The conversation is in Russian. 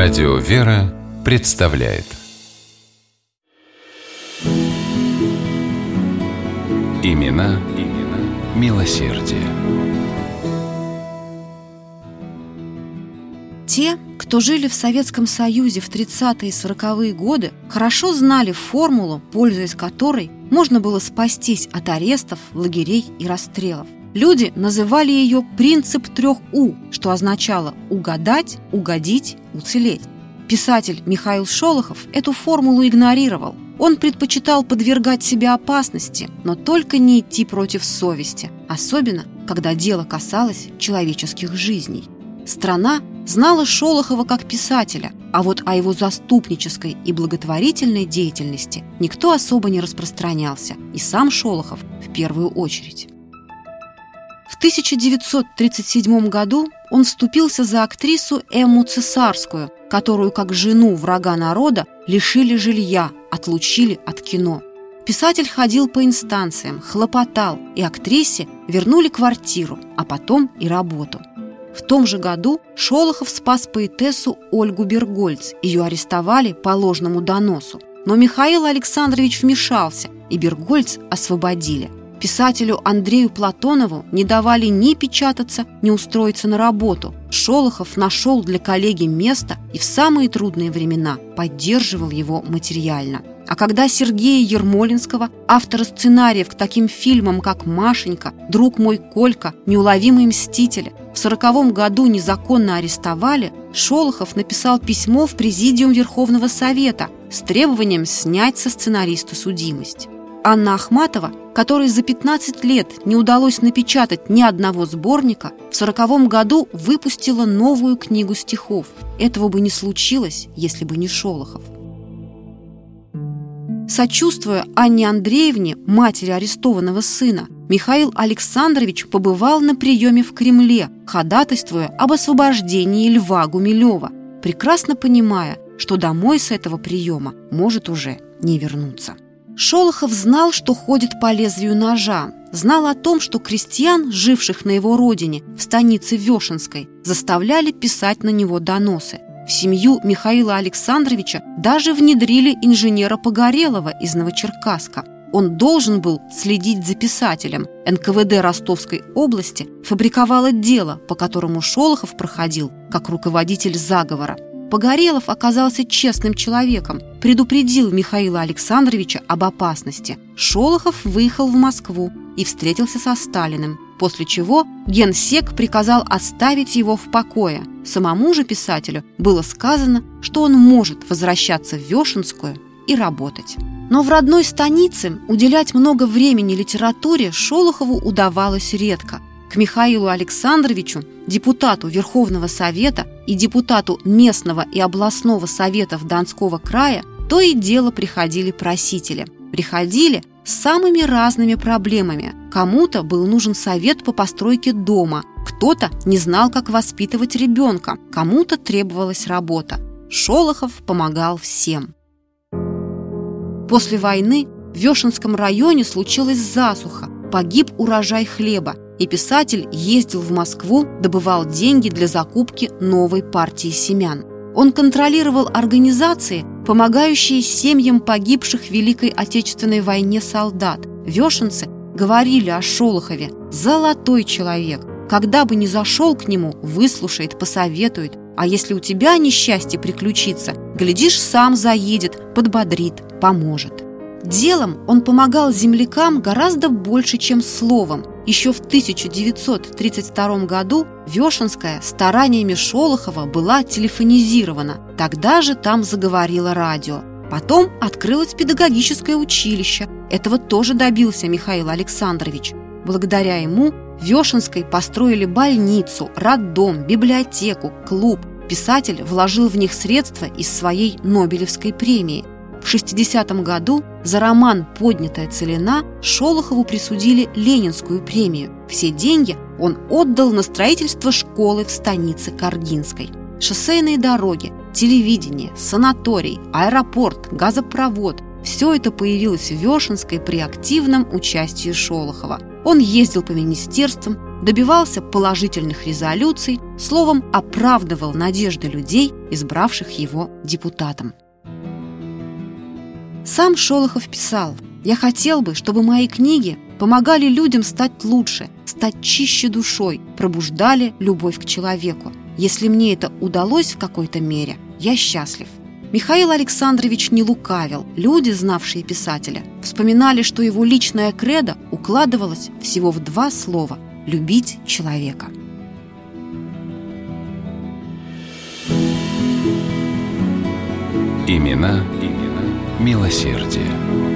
Радио «Вера» представляет Имена, имена милосердие. Те, кто жили в Советском Союзе в 30-е и 40-е годы, хорошо знали формулу, пользуясь которой можно было спастись от арестов, лагерей и расстрелов. Люди называли ее «принцип трех У», что означало «угадать», «угодить», «уцелеть». Писатель Михаил Шолохов эту формулу игнорировал. Он предпочитал подвергать себя опасности, но только не идти против совести, особенно когда дело касалось человеческих жизней. Страна знала Шолохова как писателя, а вот о его заступнической и благотворительной деятельности никто особо не распространялся, и сам Шолохов в первую очередь. В 1937 году он вступился за актрису Эмму Цесарскую, которую как жену врага народа лишили жилья, отлучили от кино. Писатель ходил по инстанциям, хлопотал, и актрисе вернули квартиру, а потом и работу. В том же году Шолохов спас поэтессу Ольгу Бергольц. Ее арестовали по ложному доносу. Но Михаил Александрович вмешался, и Бергольц освободили. Писателю Андрею Платонову не давали ни печататься, ни устроиться на работу. Шолохов нашел для коллеги место и в самые трудные времена поддерживал его материально. А когда Сергея Ермолинского, автора сценариев к таким фильмам, как «Машенька», «Друг мой Колька», «Неуловимые мстители», в сороковом году незаконно арестовали, Шолохов написал письмо в Президиум Верховного Совета с требованием снять со сценариста судимость. Анна Ахматова, которой за 15 лет не удалось напечатать ни одного сборника, в сороковом году выпустила новую книгу стихов. Этого бы не случилось, если бы не Шолохов. Сочувствуя Анне Андреевне, матери арестованного сына, Михаил Александрович побывал на приеме в Кремле, ходатайствуя об освобождении Льва Гумилева, прекрасно понимая, что домой с этого приема может уже не вернуться. Шолохов знал, что ходит по лезвию ножа, знал о том, что крестьян, живших на его родине, в станице Вешенской, заставляли писать на него доносы. В семью Михаила Александровича даже внедрили инженера Погорелова из Новочеркасска. Он должен был следить за писателем. НКВД Ростовской области фабриковало дело, по которому Шолохов проходил как руководитель заговора – Погорелов оказался честным человеком, предупредил Михаила Александровича об опасности. Шолохов выехал в Москву и встретился со Сталиным, после чего генсек приказал оставить его в покое. Самому же писателю было сказано, что он может возвращаться в Вешенскую и работать. Но в родной станице уделять много времени литературе Шолохову удавалось редко. К Михаилу Александровичу, депутату Верховного Совета и депутату местного и областного советов Донского края, то и дело приходили просители. Приходили с самыми разными проблемами. Кому-то был нужен совет по постройке дома, кто-то не знал, как воспитывать ребенка, кому-то требовалась работа. Шолохов помогал всем. После войны в Вешенском районе случилась засуха, погиб урожай хлеба, и писатель ездил в Москву, добывал деньги для закупки новой партии семян. Он контролировал организации, помогающие семьям погибших в Великой Отечественной войне солдат. Вешенцы говорили о Шолохове «золотой человек». Когда бы ни зашел к нему, выслушает, посоветует. А если у тебя несчастье приключится, глядишь, сам заедет, подбодрит, поможет. Делом он помогал землякам гораздо больше, чем словом. Еще в 1932 году Вешенская стараниями Шолохова была телефонизирована. Тогда же там заговорило радио. Потом открылось педагогическое училище. Этого тоже добился Михаил Александрович. Благодаря ему в Вешенской построили больницу, роддом, библиотеку, клуб. Писатель вложил в них средства из своей Нобелевской премии – в 60 году за роман «Поднятая целина» Шолохову присудили Ленинскую премию. Все деньги он отдал на строительство школы в станице Каргинской. Шоссейные дороги, телевидение, санаторий, аэропорт, газопровод – все это появилось в Вешенской при активном участии Шолохова. Он ездил по министерствам, добивался положительных резолюций, словом, оправдывал надежды людей, избравших его депутатом. Сам Шолохов писал «Я хотел бы, чтобы мои книги помогали людям стать лучше, стать чище душой, пробуждали любовь к человеку. Если мне это удалось в какой-то мере, я счастлив». Михаил Александрович не лукавил. Люди, знавшие писателя, вспоминали, что его личная кредо укладывалось всего в два слова – «любить человека». Имена, имена милосердие.